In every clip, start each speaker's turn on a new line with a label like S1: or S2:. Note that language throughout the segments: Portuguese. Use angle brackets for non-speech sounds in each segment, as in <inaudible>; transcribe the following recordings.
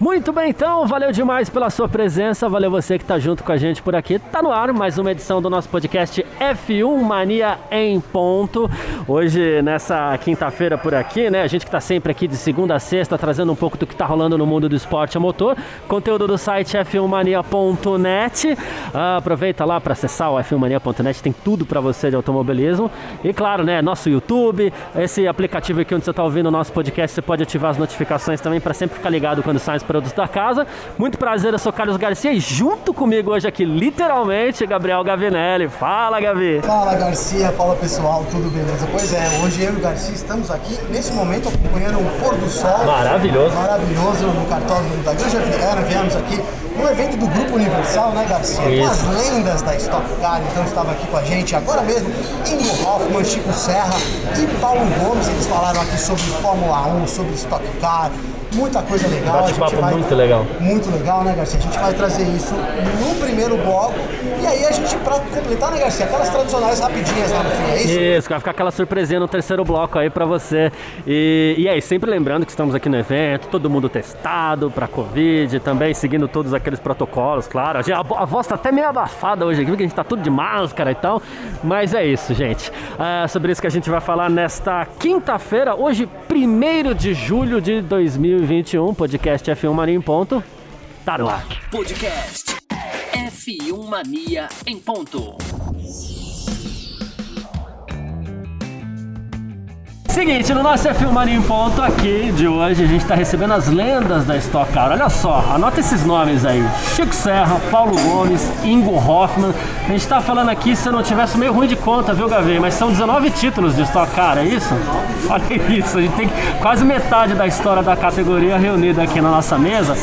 S1: Muito bem, então, valeu demais pela sua presença, valeu você que está junto com a gente por aqui. Tá no ar mais uma edição do nosso podcast F1 Mania em ponto. Hoje, nessa quinta-feira por aqui, né? A gente que está sempre aqui de segunda a sexta, trazendo um pouco do que está rolando no mundo do esporte a motor. Conteúdo do site f1mania.net. Ah, aproveita lá para acessar o f1mania.net, tem tudo para você de automobilismo. E claro, né? Nosso YouTube, esse aplicativo aqui onde você está ouvindo o nosso podcast, você pode ativar as notificações também para sempre ficar ligado quando sai produtos da casa. Muito prazer, eu sou Carlos Garcia e junto comigo hoje aqui, literalmente, Gabriel Gavinelli. Fala, Gavi!
S2: Fala, Garcia. Fala, pessoal. Tudo beleza? Pois é, hoje eu e o Garcia estamos aqui, nesse momento, acompanhando o pôr do sol.
S1: Maravilhoso.
S2: Maravilhoso no cartório da Granja Viana. Viemos aqui no evento do Grupo Universal, né, Garcia?
S1: Isso.
S2: Com as lendas da Stock Car. Então estava aqui com a gente agora mesmo Ingo Hoffman, Chico Serra e Paulo Gomes. Eles falaram aqui sobre Fórmula 1, sobre Stock Car, muita coisa legal. Gente
S1: Bate-papo
S2: vai-
S1: muito legal.
S2: Muito legal, né, Garcia? A gente vai trazer isso no primeiro bloco. E aí a gente, pra completar, né, Garcia? Aquelas tradicionais rapidinhas lá no fim, é isso?
S1: Isso, vai ficar aquela surpresinha no terceiro bloco aí pra você. E, e aí, sempre lembrando que estamos aqui no evento, todo mundo testado pra Covid, também seguindo todos aqueles protocolos, claro. A, a, a voz tá até meio abafada hoje aqui, porque a gente tá tudo de máscara e tal. Mas é isso, gente. É sobre isso que a gente vai falar nesta quinta-feira, hoje, 1 de julho de 2021, podcast F1 Mania em ponto. Tá no ar.
S3: Podcast F1 Mania em ponto.
S1: Seguinte, no nosso F1 Mania em Ponto aqui de hoje, a gente está recebendo as lendas da Stock Car. Olha só, anota esses nomes aí: Chico Serra, Paulo Gomes, Ingo Hoffman. A gente está falando aqui, se eu não tivesse meio ruim de conta, viu, Gavê? Mas são 19 títulos de Stock Car, é isso? Olha isso, a gente tem quase metade da história da categoria reunida aqui na nossa mesa.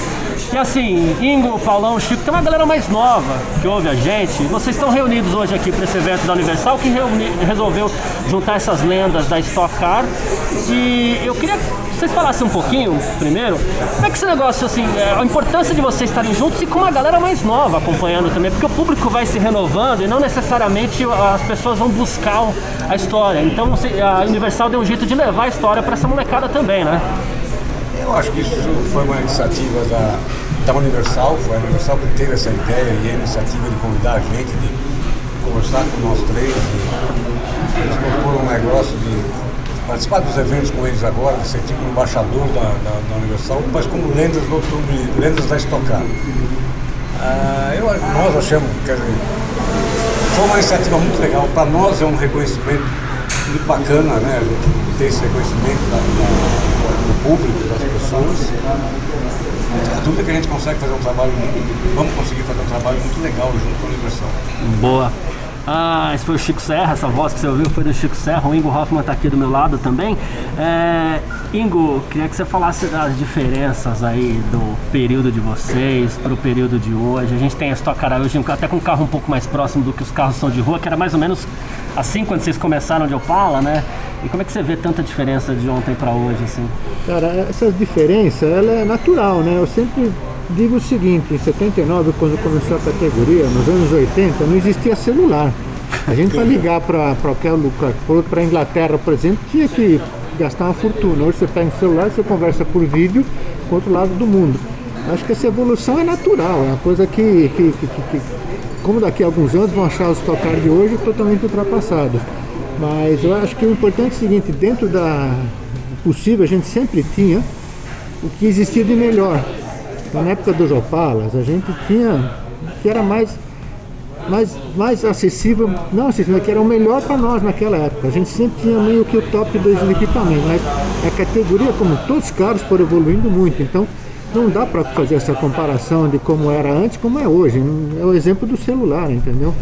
S1: E assim, Ingo, Paulão, Chico, tem uma galera mais nova que ouve a gente. Vocês estão reunidos hoje aqui para esse evento da Universal que reuni- resolveu juntar essas lendas da Stock Car. E eu queria que vocês falassem um pouquinho, primeiro, como é que esse negócio, assim, é, a importância de vocês estarem juntos e com uma galera mais nova acompanhando também, porque o público vai se renovando e não necessariamente as pessoas vão buscar a história. Então a Universal deu um jeito de levar a história para essa molecada também, né?
S4: Eu acho que isso foi uma iniciativa da, da Universal, foi a Universal que teve essa ideia e a iniciativa de convidar a gente, de conversar com nós três, de, eles propor um negócio de participar dos eventos com eles agora, de ser tipo um embaixador da, da, da Universal, mas como lendas do automobilismo, lendas da Stock Car. Ah, eu, nós achamos, quer dizer, foi uma iniciativa muito legal, para nós é um reconhecimento muito bacana, né? Ter esse reconhecimento da- da- do público, das pessoas. A dúvida é que a gente consegue fazer um trabalho muito, vamos conseguir fazer um trabalho muito legal junto com a Universal.
S1: Boa. Ah, esse foi o Chico Serra, essa voz que você ouviu foi do Chico Serra, o Ingo Hoffman está aqui do meu lado também. É, Ingo, queria que você falasse das diferenças aí do período de vocês para o período de hoje. A gente tem a Stock Car hoje até com um carro um pouco mais próximo do que os carros são de rua, que era mais ou menos assim quando vocês começaram de Opala, né? E como é que você vê tanta diferença de ontem para hoje, assim?
S5: Cara, essa diferença ela é natural, né? Eu sempre digo o seguinte, em 79, quando começou a categoria, nos anos 80, não existia celular. A gente para ligar para qualquer lugar, para a Inglaterra, por exemplo, tinha que gastar uma fortuna. Hoje você pega um celular, você conversa por vídeo com outro lado do mundo. Acho que essa evolução é natural, é uma coisa que, que, que- que- como daqui a alguns anos vão achar os tocar de hoje totalmente ultrapassados. Mas eu acho que o importante é o seguinte, dentro da possível a gente sempre tinha o que existia de melhor. Então, na época dos Opalas, a gente tinha que era mais, mais, mais acessível, não acessível, que era o melhor para nós naquela época. A gente sempre tinha meio que o top dos equipamentos, mas a categoria, como todos os carros, foram evoluindo muito. Então, não dá para fazer essa comparação de como era antes, como é hoje. É o exemplo do celular, entendeu?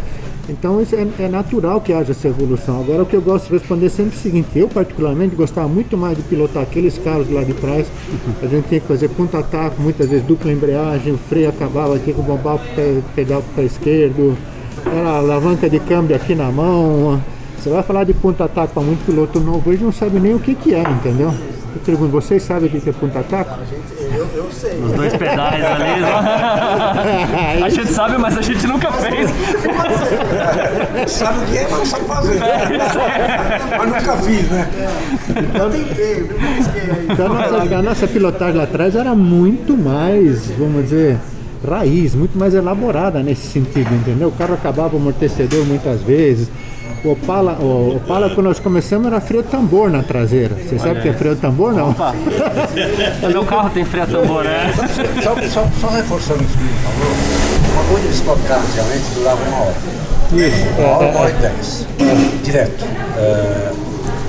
S5: Então é, é natural que haja essa evolução. Agora o que eu gosto de responder sempre é o seguinte, eu particularmente gostava muito mais de pilotar aqueles carros lá de trás, a gente tinha que fazer ponta ataque, muitas vezes dupla embreagem, o freio acabava, tinha que bombar para o pé esquerdo, era alavanca de câmbio aqui na mão, Você vai falar de ponta-taco para muito piloto novo, eles não sabem nem o que, que é, entendeu? Eu pergunto, vocês sabem o que é ponta-taco?
S2: Eu, eu sei.
S1: Os dois pedais ali. <laughs> a gente sabe, mas a gente nunca fez.
S4: Sabe o que é, mas não sabe fazer. mas nunca fiz, né?
S2: Eu tentei, eu aí.
S5: Então, a nossa, a nossa pilotagem lá atrás era muito mais, vamos dizer, raiz, muito mais elaborada nesse sentido, entendeu? O carro acabava o amortecedor muitas vezes. O Opala, o Opala, quando nós começamos, era freio tambor na traseira. Você sabe o que é freio tambor, não?
S1: Opa. <laughs> Meu carro tem freio tambor, né?
S4: Só, só, só reforçando isso que ele falou, uma corrida de Stock Car antigamente durava uma hora.
S5: Isso.
S4: Uma hora,
S5: é,
S4: uma hora e dez. Direto. É,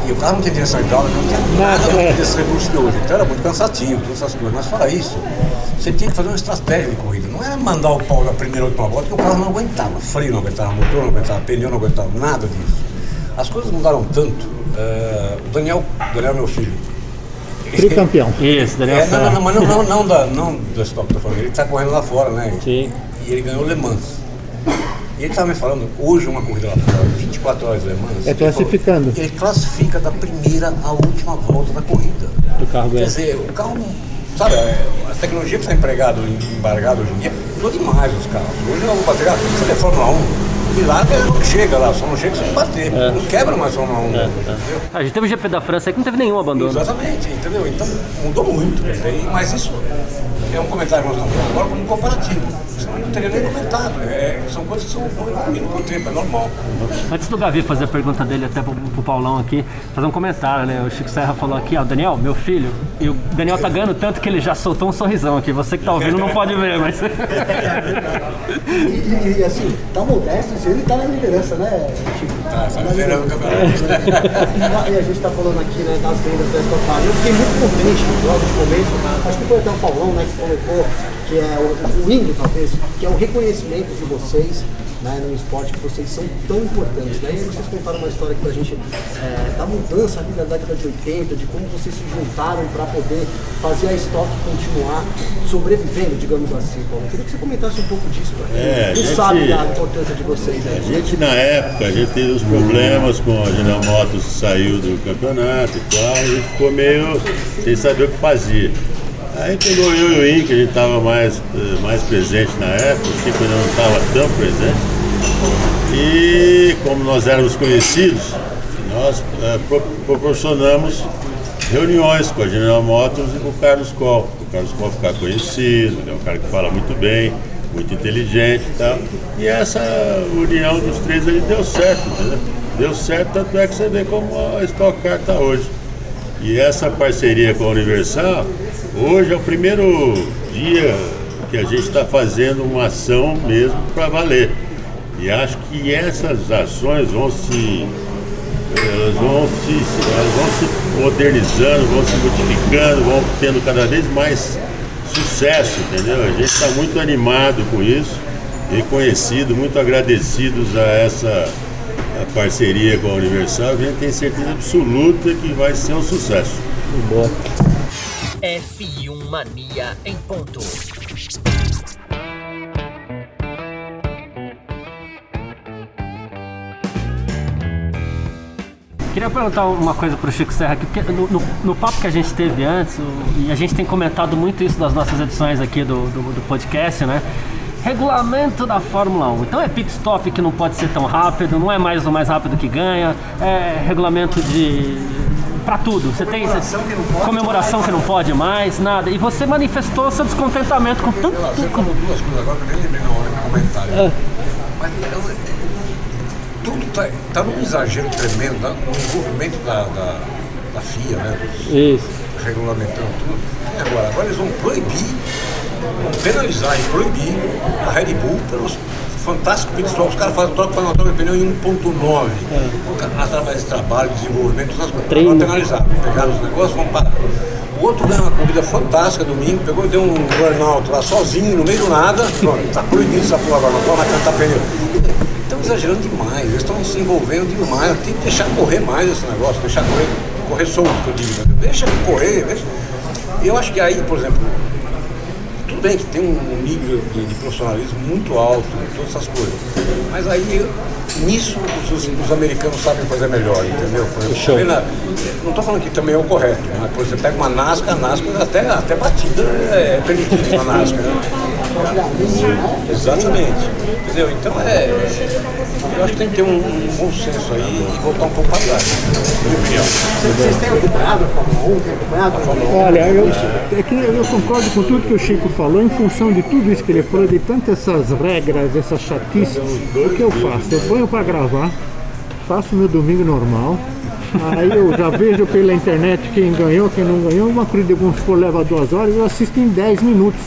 S4: e o carro não tinha direção hidráulica, não tinha
S5: Nada, é.
S4: desse recurso de hoje. Então era muito cansativo, todas essas coisas. Mas fora isso, você tinha que fazer uma estratégia de corrida. Não era mandar o pau da primeira ou última volta, porque o carro não aguentava. Freio não aguentava, motor não aguentava, pneu não aguentava, nada disso. As coisas mudaram tanto. É, o Daniel, Daniel é meu filho.
S5: Tricampeão. <laughs>
S1: Isso, Daniel
S4: É, não, não, não, mas não, não, não, da, não do Stop, tô falando. Ele está correndo lá fora, né?
S1: Sim.
S4: E ele ganhou Le Mans. E ele estava me falando, hoje uma corrida lá fora, 24 horas de Le Mans.
S5: É
S4: ele falou,
S5: classificando.
S4: Ele classifica da primeira à última volta da corrida.
S1: O carro
S4: Quer
S1: ganha.
S4: dizer, o carro, não- sabe, é, a tecnologia que está empregado, embargado hoje em dia, mudou demais os carros. Hoje eu vou bater, ah, você é Fórmula 1, e lá não chega lá, só não chega se você bater. Não quebra mais Fórmula 1. entendeu?
S1: A gente teve o GP da França aí que não teve nenhum abandono.
S4: Exatamente, entendeu? Então mudou muito. e- Mas isso é um comentário que nós estamos agora como um comparativo. Senão eu não teria nem comentado. É, são coisas que são evoluindo com o tempo, é normal.
S1: Antes do Gavi fazer a pergunta dele até pro, pro Paulão aqui, fazer um comentário, né? O Chico Serra falou aqui, ó, Daniel, meu filho, e o Daniel tá ganhando tanto que ele já soltou um sorrisão aqui. Você que tá ouvindo não pode ver, mas. <laughs>
S2: E, e, e, assim, tá modesto, assim, ele tá na liderança, né, Chico?
S4: Tá, tá liderando o campeonato.
S2: E a gente tá falando aqui né, das vendas da Stock Car. Eu fiquei muito contente logo de começo. Acho que foi até o Paulão né, que colocou, que é o, o hino, talvez, que é o reconhecimento de vocês né, no esporte, que vocês são tão importantes. Né? E aí vocês contaram uma história aqui pra gente é, da mudança ali da década de 80, de como vocês se juntaram para poder fazer a Stock continuar sobrevivendo, digamos assim. Paulo. Queria que você comentasse um pouco disso pra quem
S6: É, a
S2: não
S6: gente-
S2: sabe da importância de vocês
S6: A
S2: aí.
S6: gente na época, a gente teve os problemas com a General Motors que saiu do campeonato e tal, a gente ficou meio sem saber o que fazia. Aí pegou eu e o Inca, a gente estava mais, eh, mais presente na época, o Chico ainda não estava tão presente. E como nós éramos conhecidos, nós eh, pro- proporcionamos reuniões com a General Motors e com o Carlos Coll. O Carlos Coll ficar conhecido, é um cara que fala muito bem, muito inteligente e tal. E essa união dos três ali deu certo, entendeu? Deu certo, tanto é que você vê como a Stock Car está hoje. E essa parceria com a Universal, hoje é o primeiro dia que a gente está fazendo uma ação mesmo para valer. E acho que essas ações vão se elas vão se, elas vão se modernizando, vão se modificando, vão tendo cada vez mais sucesso, entendeu? A gente está muito animado com isso, reconhecido, muito agradecidos a essa a parceria com a Universal. A gente tem certeza absoluta que vai ser um sucesso.
S7: F1 Mania em ponto.
S1: Queria perguntar uma coisa pro Chico Serra aqui, porque no, no- no papo que a gente teve antes, o- e a gente tem comentado muito isso nas nossas edições aqui do, do, do podcast, né? Regulamento da Fórmula 1. Então é pit stop que não pode ser tão rápido, não é mais o mais rápido que ganha, é regulamento de. pra tudo. Você tem
S2: Comemoração que não pode
S1: comemoração que não pode mais, nada. E você manifestou seu descontentamento com tanto.
S4: Você falou duas coisas agora que eu nem lembrei na hora do comentário. Mas eu- está tá num exagero tremendo tá? no envolvimento da, da, da FIA, né? dos-
S1: Isso.
S4: regulamentando tudo. E agora? Agora eles vão proibir, vão penalizar e proibir a Red Bull pelos fantásticos pit stops. Os caras fazem troca, fazem uma troca de pneu em 1.9. Através de trabalho, desenvolvimento, essas coisas.
S1: Treino.
S4: Vão penalizar. Pegaram os negócios, vão parar. O outro ganhou uma corrida fantástica domingo, pegou e deu um burnout lá sozinho, no meio do nada. Pronto, tá proibido essa porra agora, não pode mais cantar pneu. Estão exagerando demais, se envolvendo demais. Tem que deixar correr mais esse negócio, deixar correr, correr solto, que eu digo. Deixa correr, deixa. Eu acho que aí, por exemplo, tudo bem que tem um nível de, de profissionalismo muito alto, todas essas coisas. Mas aí nisso os, os americanos sabem fazer melhor, entendeu? Exemplo, na- não estou falando que também é o correto, mas por exemplo, pega uma NASCAR, a NASCAR até, até batida é permitida na NASCAR. Né? Exatamente. Entendeu? Então é. Eu acho que tem que ter um, um bom senso aí e voltar um pouco para trás, na minha opinião.
S2: Vocês têm acompanhado a Fórmula 1? Têm acompanhado a Fórmula 1?
S5: Olha, eu, é que eu concordo com tudo que o Chico falou, em função de tudo isso que ele falou, de tantas essas regras, essas chatices, o que eu faço? Eu ponho para gravar, faço meu domingo normal, aí eu já vejo pela internet quem ganhou, quem não ganhou, uma corrida vamos supor leva duas horas, eu assisto em 10 minutos.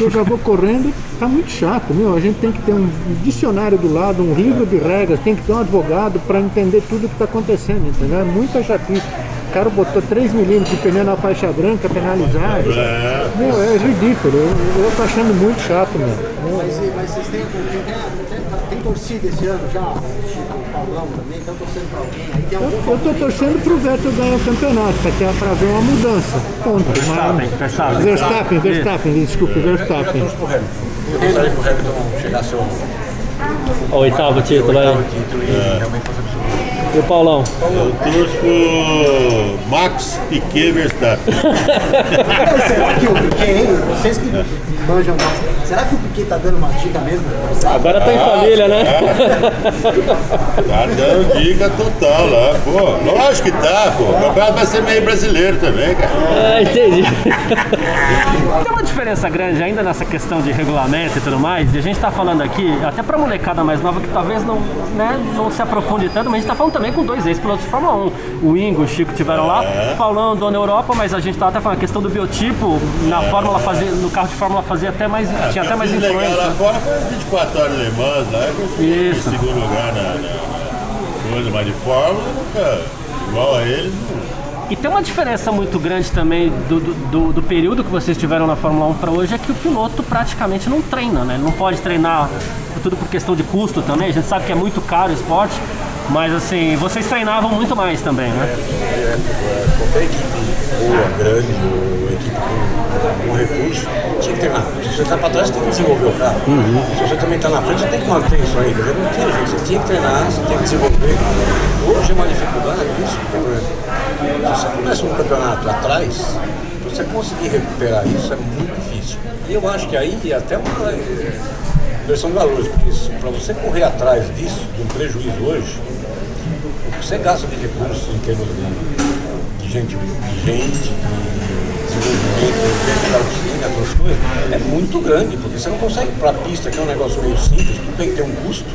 S5: Eu já vou correndo, tá muito chato, meu. A gente tem que ter um dicionário do lado, um livro de regras, tem que ter um advogado para entender tudo o que está acontecendo, entendeu? É muita chatice. O cara botou 3 milímetros de pneu na faixa branca, penalizado.
S6: É,
S5: Meu, é ridículo. Eu, eu tô achando muito chato, meu.
S2: Mas, mas vocês têm, torcida esse ano já? O Chico, o Paulão também, estão torcendo para alguém? Aí tem
S5: Eu,
S2: algum
S5: eu tô
S2: favorito?
S5: torcendo pro Vettel ganhar o campeonato, que é pra ver uma mudança. Ponto.
S1: Verstappen,
S5: Mas-
S1: Verstappen.
S5: Verstappen, Verstappen, desculpe,
S4: Eu
S5: Verstappen.
S4: torço pro Hamilton. Eu gostaria que o Hamilton chegasse ao
S1: O oitavo título
S4: oitavo título e realmente fosse absoluto.
S1: E o Paulão?
S6: eu torço pro Max Piquet Verstappen. <laughs>
S2: Será que o Piquet, hein? Vocês que manjam mais, será que o Piquet tá dando uma dica mesmo? Sabe?
S1: Agora tá em família, né?
S6: Tá dando dica total lá, pô. Lógico que tá, pô. O campeonato vai ser meio brasileiro também, cara.
S1: Ah, entendi. Tem uma diferença grande ainda nessa questão de regulamento e tudo mais. E a gente tá falando aqui, até pra molecada mais nova que talvez não, né, não se aprofunde tanto, mas a gente tá falando também com dois ex-pilotos de Fórmula 1. O Ingo e o Chico tiveram lá, o Paulão andou na Europa, mas a gente tava até falando a questão do biotipo, na Fórmula fazia, no carro de Fórmula fazia até mais. tinha até mais influência.
S6: lá fora foi 24 horas Le Mans, fui
S1: Isso.
S6: em segundo lugar na, na coisa, mas de Fórmula, nunca igual a eles.
S1: E tem uma diferença muito grande também do, do, do- do período que vocês tiveram na Fórmula 1 para hoje, é que o piloto praticamente não treina, né? Ele Não pode treinar tudo por questão de custo também. A gente sabe que é muito caro o esporte, mas assim, vocês treinavam muito mais também, né?
S4: É, qualquer equipe boa, grande, ou equipe com, com recurso, tinha que treinar. Se você está para trás, você tem que desenvolver o carro. Se você também está na frente, você tem que manter isso aí, entendeu? Não tinha jeito, você tinha que treinar, você tinha que desenvolver. Hoje é uma dificuldade isso, porque, se você começa um campeonato atrás, você conseguir recuperar isso é muito difícil. E eu acho que aí é até uma inversão de valores, porque para você correr atrás disso, de um prejuízo hoje, o que você gasta de recursos em termos de, de gente, de gente, de desenvolvimento, de patrocínio, outras coisas, é muito grande, porque você não consegue para a pista, que é um negócio meio simples, tudo bem que tem um custo,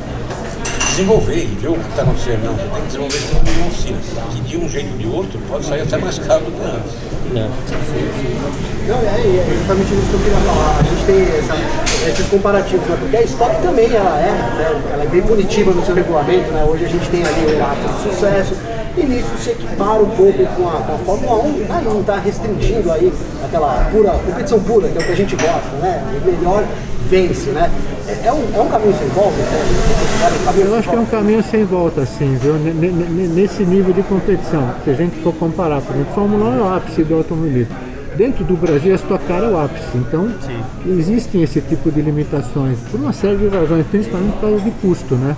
S4: desenvolver e ver o que está acontecendo. Não, você tem que desenvolver isso como uma oficina, que de um jeito ou de outro pode sair até mais caro do que antes.
S2: Não, é, é justamente isso que eu queria falar. A gente tem essa- esses comparativos, né? Porque a Stock também ela é, né? ela é bem punitiva no seu regulamento, né? Hoje a gente tem ali o laço de sucesso e nisso se equipara um pouco com a, com a Fórmula 1, aí não está restringindo aí aquela pura, competição pura, que é o que a gente gosta, né? O melhor vence, né? É, é um, é um caminho sem volta, né?
S5: Eu
S2: sem
S5: acho que é um caminho sem volta, assim, viu? N- Nesse nível de competição, se a gente for comparar, por exemplo, Fórmula 1 é o ápice do automobilismo. Dentro do Brasil, a Stock Car é o ápice. Então, existem esse tipo de limitações, por uma série de razões, principalmente por causa de custo, né?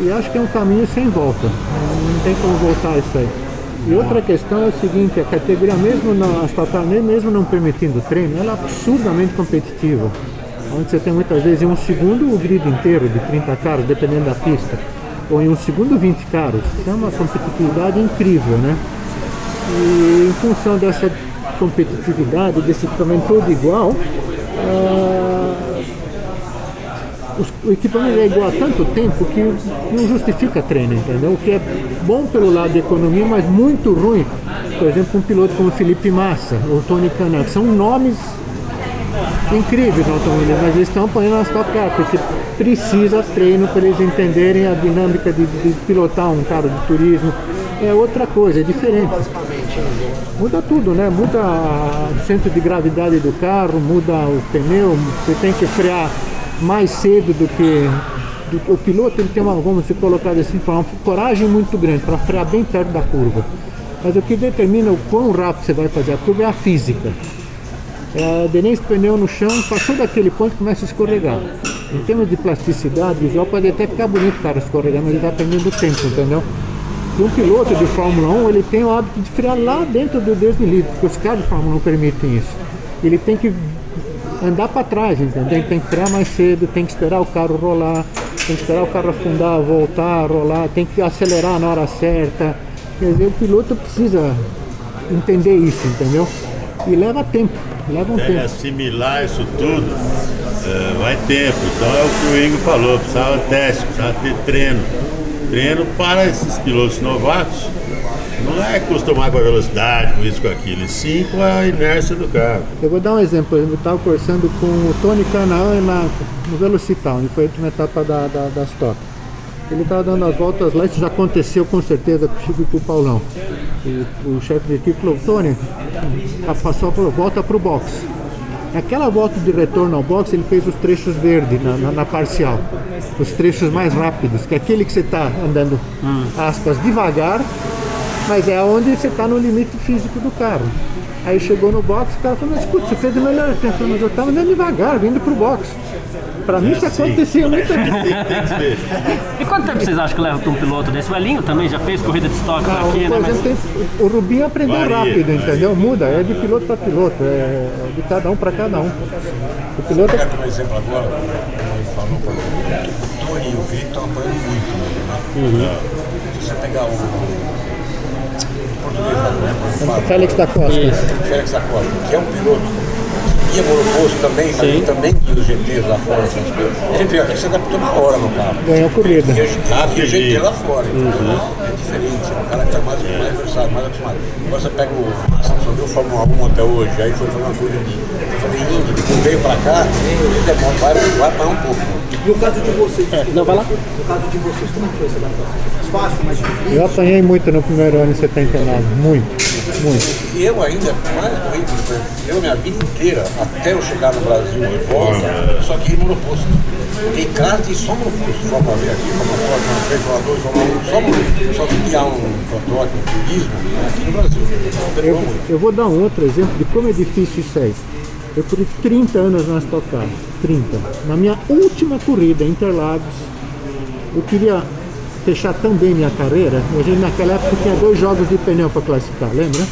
S5: E acho que é um caminho sem volta. Não tem como voltar isso aí. E outra questão é o seguinte, a categoria mesmo não, a nem mesmo não permitindo treino, ela é absurdamente competitiva. Onde você tem muitas vezes em um segundo o grid inteiro de 30 carros, dependendo da pista, ou em um segundo 20 carros. É uma competitividade incrível, né? E em função dessa competitividade, desse equipamento todo igual, os- o equipamento é igual há tanto tempo que não justifica treino, entendeu? O que é bom pelo lado da economia, mas muito ruim, por exemplo, um piloto como Felipe Massa ou Tony Canan, são nomes incríveis no automobilismo, mas eles estão apanhando nas Stock Car, porque precisa treino para eles entenderem a dinâmica de, de pilotar um carro de turismo. É outra coisa, é diferente. Muda tudo, né? Muda o centro de gravidade do carro, muda o pneu, você tem que frear mais cedo do que. o piloto ele tem uma, vamos se colocar assim, uma coragem muito grande para frear bem perto da curva. Mas o que determina o quão rápido você vai fazer a curva é a física. É, do pneu no chão, passou daquele ponto começa a escorregar. Em termos de plasticidade, o visual pode até ficar bonito, cara, escorregando, mas ele está perdendo tempo, entendeu? E um piloto de Fórmula 1, ele tem o hábito de frear lá dentro do deslize, porque os carros de Fórmula 1 permitem isso. Ele tem que andar para trás, entendeu? Ele tem que frear mais cedo, tem que esperar o carro rolar, tem que esperar o carro afundar, voltar, rolar, tem que acelerar na hora certa. Quer dizer, o piloto precisa entender isso, entendeu? E leva tempo, leva um
S6: Até
S5: tempo.
S6: assimilar isso tudo, eh, vai tempo. Então é o que o Ingo falou, precisava teste, precisava ter treino. Treino para esses pilotos novatos. Não é acostumar com a velocidade, com isso, com aquilo, e sim com a inércia do carro.
S5: Eu vou dar um exemplo. Eu estava conversando com o Tony Canaan na, no Velocital, foi a última etapa da, da, das Top. Ele estava dando as voltas lá, isso já aconteceu com certeza com o Chico e com o Paulão. E o chefe de equipe falou, Tony, passou, falou, volta para o box. Naquela volta de retorno ao box, ele fez os trechos verdes na, na, na parcial. Os trechos mais rápidos, que é aquele que você está andando, aspas, devagar, mas é onde você está no limite físico do carro. Aí chegou no box, o cara falou, mas escuta, você fez o melhor tempo, mas eu estava andando devagar, vindo pro box. Para mim isso
S6: assim.
S5: acontecia muito
S6: Tem, <laughs> tem que ser.
S8: E quanto tempo vocês acham que leva para um piloto desse? O Elinho também já fez corrida de estoque
S5: Ah,
S8: aqui,
S5: o,
S8: né? Mas-
S5: tem- o Rubinho aprendeu
S6: Varia,
S5: rápido,
S6: varia.
S5: entendeu? Muda, é de piloto para piloto, é de cada um para cada um. O piloto
S4: Pegar como exemplo agora, falou, exemplo, o Tony e o estão apanhando muito né? Se você pegar o, o português né?
S5: Félix da Costa.
S4: Félix da Costa, que é um piloto que ia monoposto também, mas ele também guia os GTs lá fora. Assim, ele veio aqui se adaptou na hora no carro.
S5: Ganhou corrida.
S4: Guia o GT lá fora, entendeu? É diferente, é um cara que está mais, mais versado, mais acostumado. Agora você pega o Massa, só viu o Fórmula 1 até hoje, aí foi fazer uma coisa de Indy, depois veio pra cá, ele demora, vai, vai parar um pouco. né?
S9: E o caso de vocês?
S8: não, vai lá.
S9: No caso de vocês, como é que foi essa adaptação? Fácil, mais difícil?
S5: Eu apanhei muito no primeiro ano em 79, muito, muito.
S4: E eu ainda, mais doente, eu minha vida inteira, até eu chegar no Brasil de volta, só que em monoposto. Tem kart e só monoposto. Fórmula V aqui, Fórmula 4, Fórmula 3, Fórmula 2, Fórmula 1, só. Só que criar um protótipo, um turismo, aqui no Brasil.
S5: Eu, eu vou dar um outro exemplo de como é difícil isso aí. Eu corri 30 anos na Stock Car, 30. Na minha última corrida, em Interlagos, eu queria fechar tão bem minha carreira, a gente naquela época tinha dois jogos de pneu para classificar, lembra?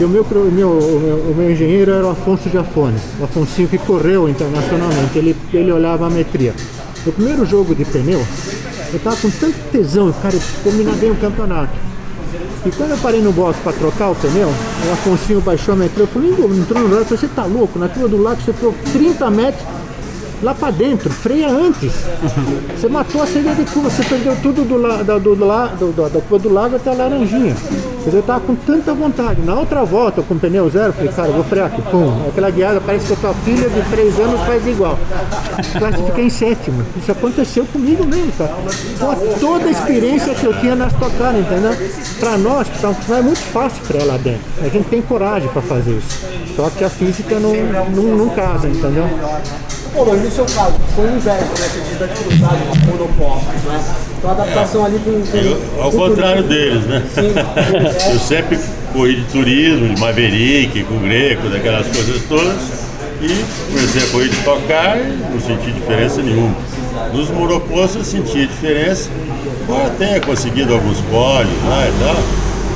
S5: E o meu, o, meu, o, meu, engenheiro era o Afonso Giafone, o Afonsinho que correu internacionalmente, ele, ele olhava a metria. No primeiro jogo de pneu, eu tava com tanto tesão, cara, eu terminar bem o campeonato. E quando eu parei no box para trocar o pneu, o Afonsinho baixou a metria, eu falei, "Igor, entrou no lado, você tá louco? Na curva do lago você ficou 30 metros lá para dentro, freia antes. Você matou a saída de curva, você perdeu tudo do, la, da, do, do, do, do- da do lago até a laranjinha. Dizer, eu tava com tanta vontade. Na outra volta, com pneu zero, falei, cara, vou frear aqui. Pum, aquela guiada parece que a tua filha de 3 anos faz igual. Classifiquei em sétimo. Isso aconteceu comigo mesmo, cara. Com toda a experiência que eu tinha nas tocadas, entendeu? Pra nós, estamos- é muito fácil frear lá dentro. A gente tem coragem para fazer isso. Só que a física não, não, não casa, entendeu?
S9: Mas no seu caso, foi o inverso, né? Você diz da dificuldade com monopostos, né? Então a adaptação ali com. com
S6: Eu, ao contrário
S9: turismo.
S6: deles, né?
S9: Sim. <laughs>
S6: Eu sempre corri de turismo, de Maverick, com Greco, daquelas coisas todas. E comecei a correr de tocar e não senti diferença nenhuma. Nos monopostos eu sentia diferença, embora tenha conseguido alguns pódios lá e tal,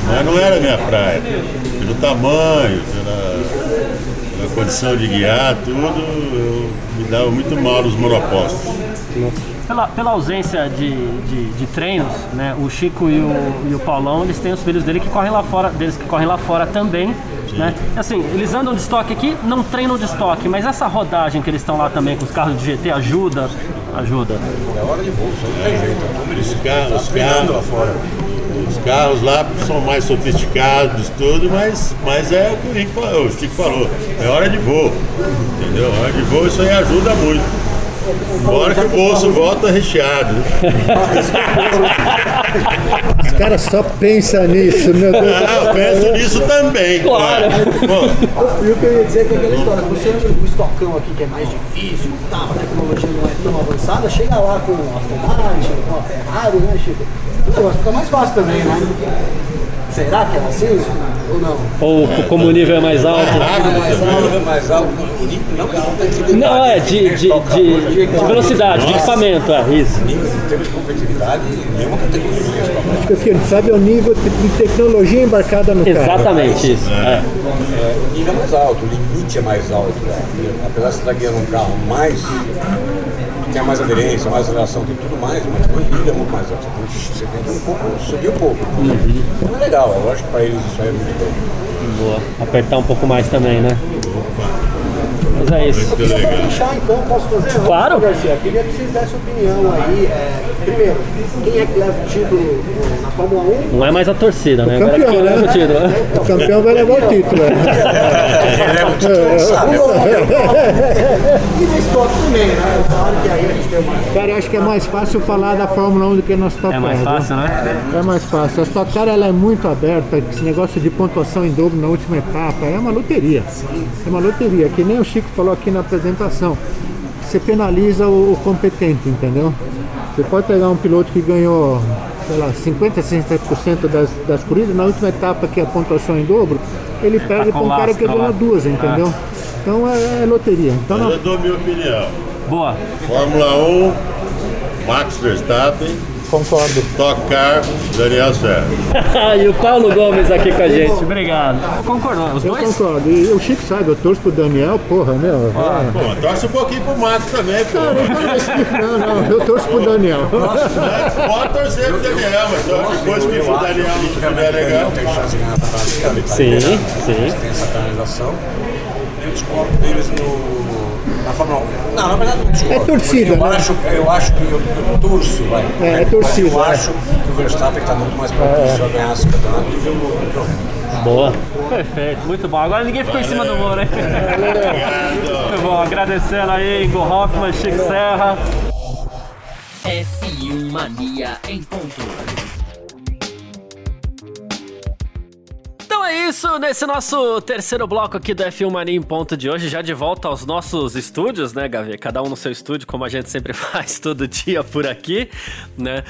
S6: mas não era a minha praia. Pelo tamanho, pela, pela condição de guiar, tudo, eu me dava muito mal nos monopostos.
S8: Pela, pela ausência de, de, de treinos, né, o Chico e o, e o Paulão, eles têm os filhos dele que correm lá fora, deles que correm lá fora também, né? Assim, eles andam de estoque aqui, não treinam de estoque, mas essa rodagem que eles estão lá também com os carros de GT ajuda, ajuda.
S4: É hora de bolsa, não tem jeito. A eles
S6: Os carros, os carros,
S4: fora.
S6: os carros lá são mais sofisticados, tudo, mas, mas é o que o, Chico falou, é hora de voo, entendeu? Hora de voo, isso aí ajuda muito. Fora que o bolso volta recheado.
S5: Os caras só pensam nisso, meu Deus.
S6: Ah, eu penso nisso também. Claro. Bom,
S9: E o que eu ia dizer é que aquela história, você anda no estocão aqui que é mais difícil, tá, a tecnologia não é tão avançada, chega lá com a Aston Martin, com a Ferrari, né, Chico? Então, vai ficar mais fácil também, né? Será que é assim?
S4: Ou não?
S8: Ou como o nível é mais alto?
S4: O nível é mais alto, o não.
S8: Não, é de, de, de, de velocidade, de equipamento, é isso.
S4: Nível em termos de competitividade, nenhuma categoria.
S5: Acho que assim, ele sabe o nível de de tecnologia embarcada no carro.
S8: Exatamente isso. É.
S4: É, o nível é mais alto, o limite é mais alto. Né? Apesar de você estar guiando um carro mais. Tem mais aderência, mais aceleração, tem tudo mais, mas é muito mais. Você tem, que- você tem que um pouco, subir um pouco. Então é legal, eu acho que para eles isso aí é muito bom.
S8: Boa. Apertar um pouco mais também, né? Mas é isso.
S6: Que
S9: Queria fechar então, posso fazer?
S8: Claro.
S9: Garcia, queria que vocês dessem opinião aí. é, primeiro, quem é que leva o título na Fórmula 1?
S8: Não é mais a torcida, né? Agora
S5: campeão,
S8: quem leva
S5: né?
S8: o título. né? <laughs>
S5: O campeão vai levar o título. né?
S4: Quem leva o título sabe. <laughs>
S9: E na Stock também, né? Claro que aí a gente tem uma.
S5: Cara, eu acho que é mais fácil falar da Fórmula 1 do que na Stock
S8: É mais fácil, né?
S5: É mais fácil. A Stock Car ela é muito aberta, esse negócio de pontuação em dobro na última etapa é uma loteria. É uma loteria, que nem o Chico falou aqui na apresentação. Você penaliza o, o competente, entendeu? Você pode pegar um piloto que ganhou, sei lá, 50, 60% das, das corridas, na última etapa, que é a pontuação em dobro, ele perde
S8: com
S5: para um cara que ganhou duas, entendeu? Então é, é loteria. Então
S6: Mas
S5: não,
S6: eu dou minha opinião.
S8: Boa.
S6: Fórmula 1, Max Verstappen,
S5: concordo.
S6: Stock Car, Daniel Serra. <laughs>
S8: e o Paulo Gomes aqui com a gente. Obrigado. Concordou, os
S5: Eu
S8: dois?
S5: concordo. E o Chico sabe, eu torço pro Daniel, porra, meu. é.
S6: Pô, torce um pouquinho pro Max também, pô.
S5: Não, não, eu torço pro Daniel.
S6: Pode torcer pro Daniel, mas só depois que o Daniel estiver legal.
S4: tem chance de ganhar.
S8: Sim, sim.
S4: Tem essa canalização. Eu discordo deles no, na Fórmula 1. Não, na verdade não discordo.
S5: É torcida,
S4: Eu,
S5: né?
S4: acho, eu acho que eu, eu torço, vai.
S5: É, é torcida,
S4: Mas eu
S5: é.
S4: acho que o Verstappen está muito mais propício a ganhar esse campeonato do que o Hamilton.
S8: Boa. Perfeito, muito bom. Agora ninguém ficou em cima do muro, hein? <laughs> Muito bom. Agradecendo aí, Ingo Hoffman, Chico Serra.
S1: F1 Mania em ponto. É isso, nesse nosso terceiro bloco aqui do F1 Mania em ponto de hoje, já de volta aos nossos estúdios, né, Gavi? Cada um no seu estúdio, como a gente sempre <laughs> faz todo dia por aqui, né?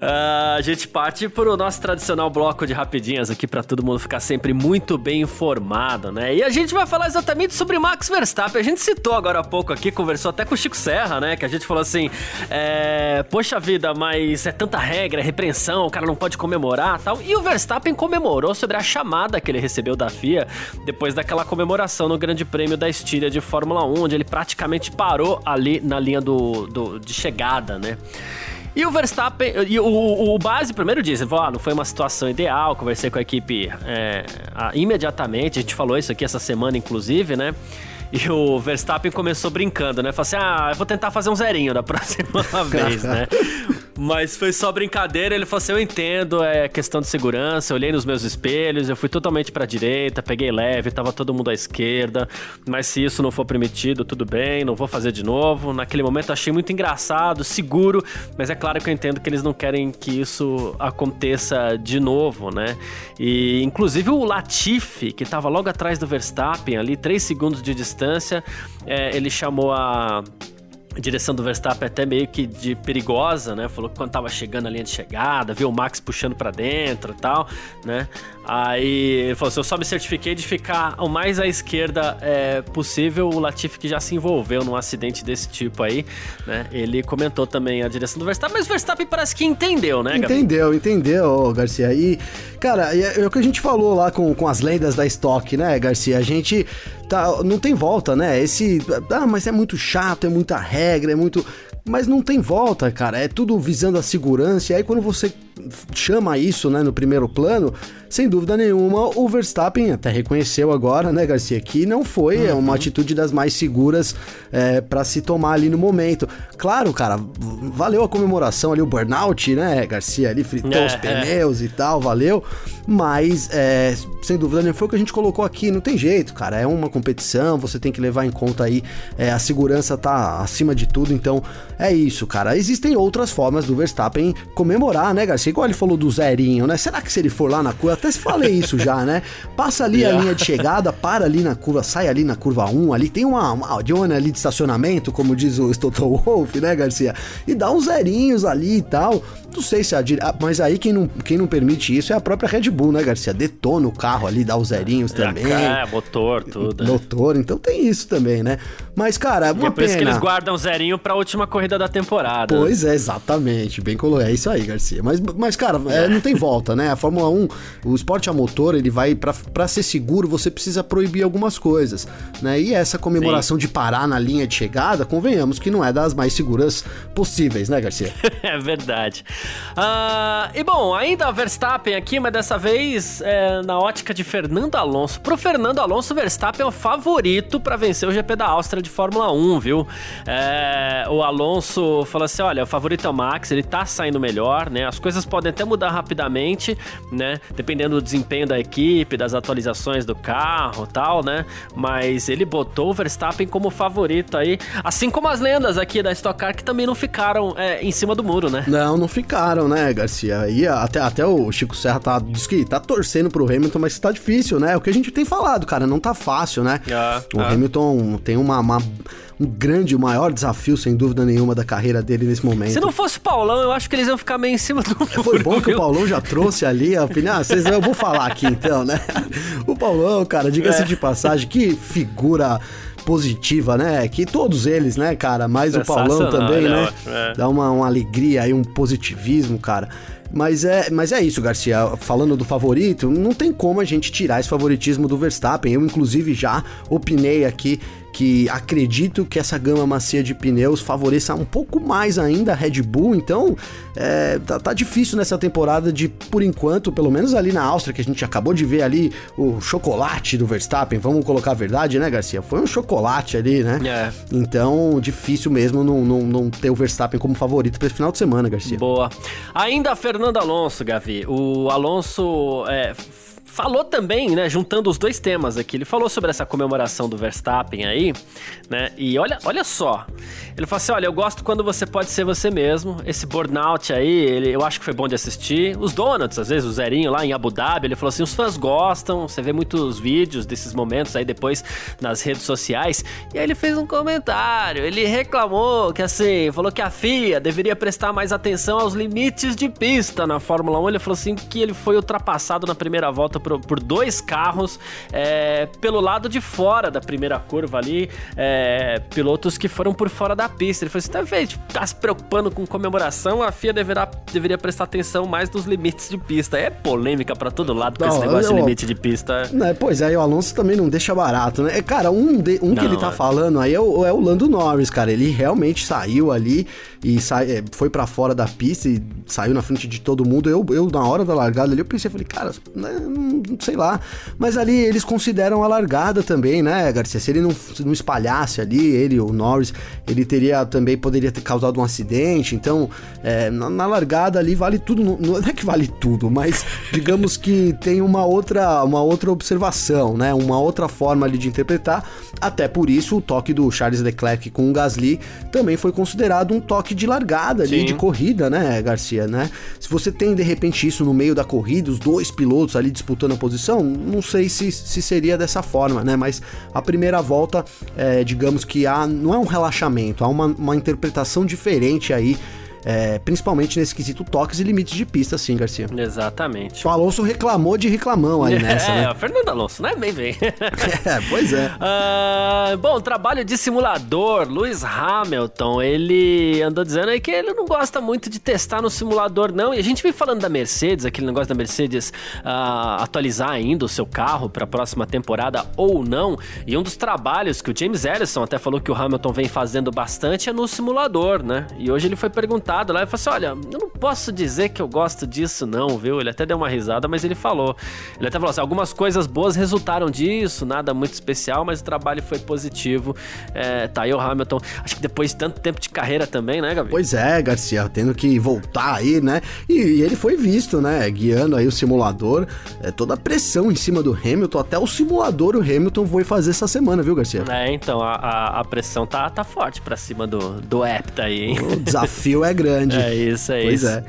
S1: Ah, a gente parte pro nosso tradicional bloco de rapidinhas aqui para todo mundo ficar sempre muito bem informado, né? E a gente vai falar exatamente sobre Max Verstappen. A gente citou agora há pouco aqui, conversou até com o Chico Serra, né? Que a gente falou assim: é, Poxa vida, mas é tanta regra, é repreensão, o cara não pode comemorar tal. E o Verstappen comemorou sobre a chamada que ele recebeu da FIA depois daquela comemoração no Grande Prêmio da Estíria de Fórmula 1, onde ele praticamente parou ali na linha do, do- de chegada, né? E o Verstappen, e o, o, Base primeiro disse, ah, não foi uma situação ideal, conversei com a equipe é, imediatamente, a gente falou isso aqui essa semana, inclusive, né? E o Verstappen começou brincando, né? Falou assim, ah, eu vou tentar fazer um zerinho da próxima <laughs> vez, né? Mas foi só brincadeira, ele falou assim, eu entendo, é questão de segurança, eu olhei nos meus espelhos, eu fui totalmente pra direita, peguei leve, tava todo mundo à esquerda, mas se isso não for permitido, tudo bem, não vou fazer de novo. Naquele momento achei muito engraçado, seguro, mas é claro que eu entendo que eles não querem que isso aconteça de novo, né? E inclusive o Latifi, que tava logo atrás do Verstappen, ali, 3 segundos de distância, é, ele chamou a direção do Verstappen até meio que de perigosa, né? Falou que quando tava chegando a linha de chegada, viu o Max puxando pra dentro e tal, né? Aí ele falou assim: eu só me certifiquei de ficar o mais à esquerda é, possível. O Latifi que já se envolveu num acidente desse tipo aí, né? Ele comentou também a direção do Verstappen, mas o Verstappen parece que entendeu, né, Gabi?
S2: Entendeu, entendeu, Garcia. E, cara, é, é o que a gente falou lá com, com as lendas da Stock, né, Garcia? A gente tá, não tem volta, né? Esse. Ah, mas é muito chato, é muita regra, é muito. Mas não tem volta, cara. É tudo visando a segurança. E aí, quando você chama isso, né, no primeiro plano, sem dúvida nenhuma, o Verstappen até reconheceu agora, né, Garcia, que não foi é uma atitude das mais seguras é, para se tomar ali no momento. Claro, cara, valeu a comemoração ali, o burnout, né, Garcia, ali fritou
S8: É,
S2: os
S8: é.
S2: pneus e tal, valeu. Mas, é, sem dúvida nenhuma, foi o que a gente colocou aqui. Não tem jeito, cara. É uma competição, você tem que levar em conta aí. é, a segurança tá acima de tudo, então é isso, cara. Existem outras formas do Verstappen comemorar, né, Garcia? Igual ele falou do zerinho, né? Será que se ele for lá na curva, até se falei isso já, né? Passa ali a linha de chegada, para ali na curva, sai ali na curva 1, ali tem uma, uma zona ali de estacionamento, como diz o Toto Wolff, né, Garcia? E dá uns zerinhos ali e tal. Não sei se a dire... ah, Mas aí quem não, quem não permite isso é a própria Red Bull, né, Garcia? Detona o carro ali, dá os zerinhos também.
S1: É, motor, tudo. é.
S2: Motor, então tem isso também, né? Mas, cara,
S1: E
S2: uma
S1: é por isso que
S2: pena.
S1: eles guardam zerinho pra última corrida da temporada.
S2: Pois é, exatamente. Bem colocado. É isso aí, Garcia. Mas, mas cara, é, não tem volta, né? A Fórmula 1, o esporte a motor, ele vai. Pra, pra ser seguro, você precisa proibir algumas coisas, né? E essa comemoração de parar na linha de chegada, convenhamos que não é das mais seguras possíveis, né, Garcia? <laughs>
S1: É verdade. Ah, e bom, ainda Verstappen aqui, mas dessa vez é, na ótica de Fernando Alonso. Pro Fernando Alonso, Verstappen é o favorito pra vencer o GP da Áustria de Fórmula 1, viu? É, o Alonso falou assim: olha, o favorito é o Max, ele tá saindo melhor, né? As coisas podem até mudar rapidamente, né? Dependendo do desempenho da equipe, das atualizações do carro tal, né? Mas ele botou o Verstappen como favorito aí, assim como as lendas aqui da Stock Car que também não ficaram é, em cima do muro, né?
S2: Não, não ficaram, né, Garcia? E até, até o Chico Serra tá, diz que tá torcendo pro Hamilton, mas tá difícil, né? É o que a gente tem falado, cara, não tá fácil, né?
S1: Ah,
S2: o
S1: ah.
S2: Hamilton tem uma, uma- um grande, o maior desafio, sem dúvida nenhuma, da carreira dele nesse momento.
S1: Se não fosse o Paulão, eu acho que eles iam ficar meio em cima do muro.
S2: Foi bom que
S1: viu?
S2: o Paulão já trouxe ali a opinião. Ah, vocês, eu vou falar aqui então, né? O Paulão, cara, diga-se
S1: É.
S2: de passagem, que figura positiva, né? Que todos eles, né, cara? Mas o Paulão
S1: Sensacional,
S2: também,
S1: é
S2: né?
S1: ótimo, é.
S2: Dá uma, uma alegria aí, um positivismo, cara. Mas é, mas é isso, Garcia. Falando do favorito, não tem como a gente tirar esse favoritismo do Verstappen. Eu, inclusive, já opinei aqui que acredito que essa gama macia de pneus favoreça um pouco mais ainda a Red Bull. Então, é, tá, tá difícil nessa temporada de, por enquanto, pelo menos ali na Áustria, que a gente acabou de ver ali o chocolate do Verstappen. Vamos colocar a verdade, né, Garcia? Foi um chocolate ali, né?
S1: É.
S2: Então, difícil mesmo não, não, não ter o Verstappen como favorito para esse final de semana, Garcia.
S1: Boa. Ainda Fernando Alonso, Gavi. O Alonso é, falou também, né, juntando os dois temas aqui. Ele falou sobre essa comemoração do Verstappen aí, né? E olha, olha só. Ele falou assim: olha, eu gosto quando você pode ser você mesmo. Esse burnout aí, ele, eu acho que foi bom de assistir. Os Donuts, às vezes, o Zerinho lá em Abu Dhabi, ele falou assim: os fãs gostam, você vê muitos vídeos desses momentos aí depois nas redes sociais. E aí ele fez um comentário. Ele reclamou que assim, falou que a FIA deveria prestar mais atenção aos limites de pista na Fórmula 1. Ele falou assim que ele foi ultrapassado na primeira volta por, por dois carros é, pelo lado de fora da primeira curva ali, é, pilotos que foram por fora da pista. Ele falou assim: tá, vendo, tá se preocupando com comemoração, a FIA deverá, deveria prestar atenção mais nos limites de pista. É polêmica pra todo lado com
S2: Não,
S1: esse negócio
S2: eu-
S1: de limite de pista.
S2: Né, pois é, e o Alonso também não deixa barato, né? É, Cara, um, de- um que
S1: Não,
S2: ele tá
S1: é.
S2: falando aí é o, é o Lando Norris, cara. Ele realmente saiu ali e sai, é, foi pra fora da pista e saiu na frente de todo mundo. Eu, eu na hora da largada ali, eu pensei, falei, cara, né, não sei lá. Mas ali eles consideram a largada também, né, Garcia? Se ele não, se não espalhasse ali, ele, o Norris, ele teria também, poderia ter causado um acidente. Então, é, na, na largada ali vale tudo. Não, não é que vale tudo, mas <laughs> digamos que tem uma outra, uma outra observação, né? Uma outra forma ali de interpretar. Até por isso, o toque do Charles Leclerc com o Gasly também foi considerado um toque de largada ali,
S1: Sim.
S2: de corrida, né, Garcia, né? Se você tem de repente isso no meio da corrida, os dois pilotos ali disputando a posição, não sei se, se seria dessa forma, né? Mas a primeira volta, é, digamos que há, não é um relaxamento, há uma, uma interpretação diferente aí, é, principalmente nesse quesito toques e limites de pista, sim, Garcia.
S1: Exatamente.
S2: O Alonso reclamou de reclamão aí <laughs> nessa,
S1: é,
S2: né?
S1: o Fernando Alonso, né? Bem, bem. <laughs>
S2: É, pois é. <laughs>
S1: Ah, bom, trabalho de simulador, Lewis Hamilton, ele andou dizendo aí que ele não gosta muito de testar no simulador, não. E a gente vem falando da Mercedes, aquele negócio da Mercedes ah, atualizar ainda o seu carro para a próxima temporada ou não. E um dos trabalhos que o James Ellison até falou que o Hamilton vem fazendo bastante é no simulador, né? E hoje ele foi perguntado lá, ele falou assim: olha, eu não posso dizer que eu gosto disso, não, viu? Ele até deu uma risada, mas ele falou. Ele até falou assim: algumas coisas boas resultaram disso, nada muito especial, mas o trabalho foi positivo. É, tá aí o Hamilton, acho que depois de tanto tempo de carreira também, né, Gabi?
S2: Pois é, Garcia, tendo que voltar aí, né? E, e ele foi visto, né? Guiando aí o simulador, é, toda a pressão em cima do Hamilton, até o simulador o Hamilton foi fazer essa semana, viu, Garcia?
S1: É, então, a, a, a pressão tá, tá forte pra cima do, do Hepta aí, hein?
S2: O desafio é grande. <laughs>
S1: É isso, é
S2: Pois
S1: isso.
S2: é.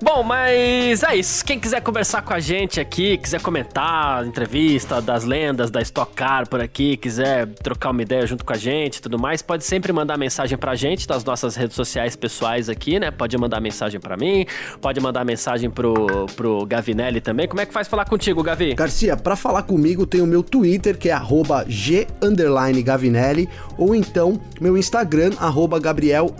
S1: Bom, mas é isso. Quem quiser conversar com a gente aqui, quiser comentar entrevista das lendas da Stock Car por aqui, quiser trocar uma ideia junto com a gente tudo mais, pode sempre mandar mensagem pra gente das nossas redes sociais pessoais aqui, né? Pode mandar mensagem pra mim, pode mandar mensagem pro, pro Gavinelli também. Como é que faz falar contigo, Gavi?
S2: Garcia, pra falar comigo tem o meu Twitter, que é G Gavinelli, ou então meu Instagram, arroba Gabriel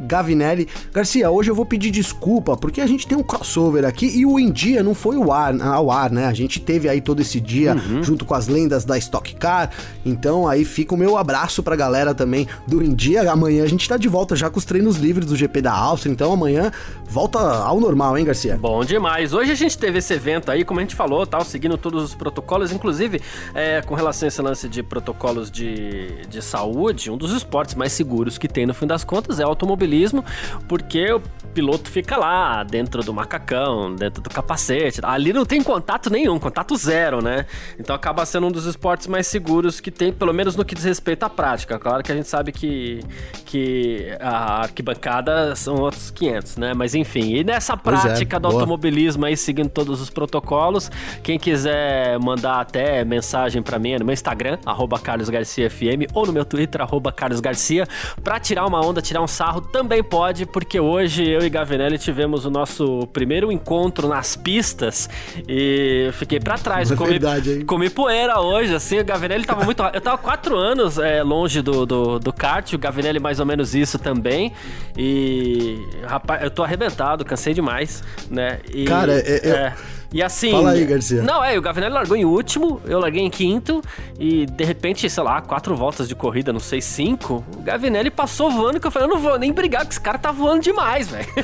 S2: Gavinelli. Garcia, hoje eu vou pedir desculpa, porque a gente tem um crossover aqui e o Em Dia não foi o ar, ao ar, né? A gente teve aí todo esse dia
S1: Uhum.
S2: junto com as lendas da Stock Car, então aí fica o meu abraço pra galera também do Em Dia. Amanhã a gente tá de volta já com os treinos livres do GP da Áustria, então amanhã volta ao normal, hein, Garcia?
S1: Bom demais. Hoje a gente teve esse evento aí, como a gente falou, tal, seguindo todos os protocolos, inclusive é, com relação a esse lance de protocolos de, de saúde, um dos esportes mais seguros que tem no fim das contas é o automobilismo, porque o piloto fica lá dentro do macacão, dentro do capacete. Ali não tem contato nenhum, contato zero, né? Então acaba sendo um dos esportes mais seguros que tem, pelo menos no que diz respeito à prática. Claro que a gente sabe que, que a arquibancada são outros 500, né? Mas enfim, e nessa
S2: é,
S1: prática do
S2: boa.
S1: automobilismo aí, seguindo todos os protocolos, quem quiser mandar até mensagem pra mim é no meu Instagram, arroba carlosgarciafm, ou no meu Twitter, arroba carlosgarcia, pra tirar uma onda, tirar um sarro, também pode, porque hoje eu e Gavinelli tivemos o nosso primeiro encontro nas pistas e eu fiquei pra trás.
S2: É
S1: comi,
S2: verdade, hein?
S1: comi poeira hoje, assim, o Gavinelli tava muito... Eu tava quatro anos é, longe do, do, do kart, o Gavinelli mais ou menos isso também, e... Rapaz, eu tô arrebentado, cansei demais, né? E,
S2: Cara, é- eu-
S1: E assim.
S2: Fala aí, Garcia.
S1: Não, é, o Gavinelli largou em último, eu larguei em quinto, e de repente, sei lá, quatro voltas de corrida, não sei, cinco, o Gavinelli passou voando, que eu falei, eu não vou nem brigar, que esse cara tá voando demais, velho. <laughs>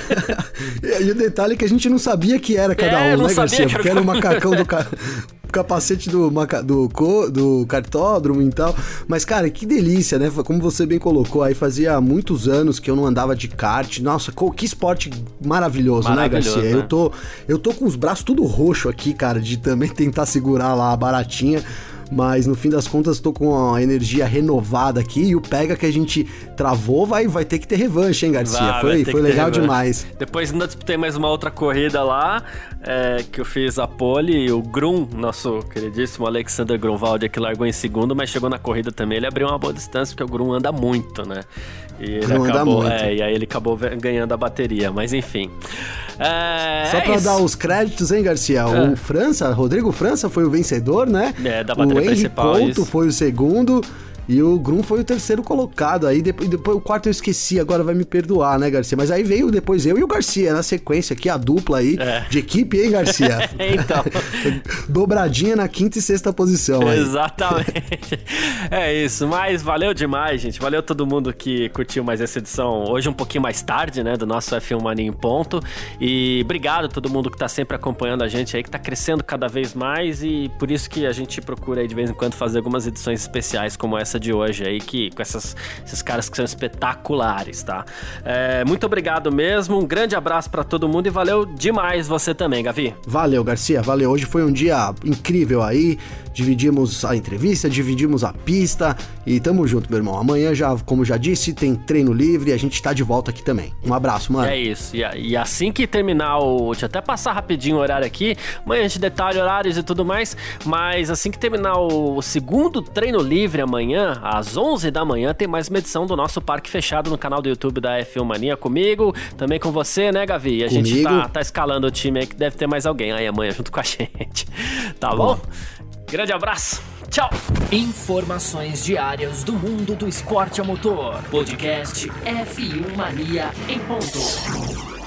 S2: E, e o detalhe é que a gente não sabia que era cada
S1: É,
S2: um, né, Garcia?
S1: que era
S2: Porque era o
S1: um.
S2: macacão do ca- <laughs> capacete do, maca- do, co- do cartódromo e tal. Mas, cara, que delícia, né? Como você bem colocou aí, fazia muitos anos que eu não andava de kart. Nossa, que esporte maravilhoso,
S1: Maravilhoso,
S2: né, Garcia?
S1: né?
S2: Eu, tô, eu tô com os braços tudo roxo aqui, cara, de também <laughs> tentar segurar lá a baratinha. Mas no fim das contas tô com a energia renovada aqui e o pega que a gente travou vai, vai ter que ter revanche, hein, Garcia?
S1: Vai, vai
S2: foi
S1: que
S2: foi legal
S1: revanche.
S2: demais.
S1: Depois ainda disputei mais uma outra corrida lá, é, que eu fiz a pole, e o Grum, nosso queridíssimo Alexander Grunwald, que largou em segundo, mas chegou na corrida também, ele abriu uma boa distância, porque o Grum anda muito, né? E ele
S2: Grum anda
S1: acabou,
S2: muito.
S1: é, e aí ele acabou ganhando a bateria, mas enfim. É,
S2: Só
S1: é
S2: pra
S1: isso.
S2: dar os créditos, hein, Garcia? O França, Rodrigo França foi o vencedor, né?
S1: É, da bateria
S2: o Henry
S1: principal,
S2: Couto
S1: isso.
S2: foi o segundo. E o Grum foi o terceiro colocado. Aí depois, depois o quarto eu esqueci, agora vai me perdoar, né, Garcia? Mas aí veio depois eu e o Garcia na sequência aqui, a dupla aí
S1: É.
S2: de equipe, hein, Garcia? <laughs>
S1: Então. <laughs>
S2: Dobradinha na quinta e sexta posição aí.
S1: Exatamente. É isso, mas valeu demais, gente. Valeu todo mundo que curtiu mais essa edição. Hoje um pouquinho mais tarde, né, do nosso F1 Mania em ponto. E obrigado a todo mundo que tá sempre acompanhando a gente aí, que tá crescendo cada vez mais e por isso que a gente procura aí de vez em quando fazer algumas edições especiais como essa de hoje aí, que com essas, esses caras que são espetaculares, tá? É, muito obrigado mesmo, um grande abraço pra todo mundo e valeu demais você também, Gavi.
S2: Valeu, Garcia, valeu. Hoje foi um dia incrível aí. Dividimos a entrevista, dividimos a pista e tamo junto, meu irmão. Amanhã já, como já disse, tem treino livre e a gente tá de volta aqui também. Um abraço, mano.
S1: É isso. E, e assim que terminar o. Deixa eu até passar rapidinho o horário aqui. Amanhã a gente detalha horários e tudo mais. Mas assim que terminar o segundo treino livre amanhã, às 11 da manhã, tem mais uma edição do nosso Parque Fechado no canal do YouTube da F1 Mania comigo. Também com você, né, Gavi? E a gente tá, tá escalando o time aí que deve ter mais alguém aí amanhã junto com a <laughs> gente. Tá bom? Grande abraço. Tchau.
S10: Informações diárias do mundo do esporte a motor. Podcast F1 Mania em ponto.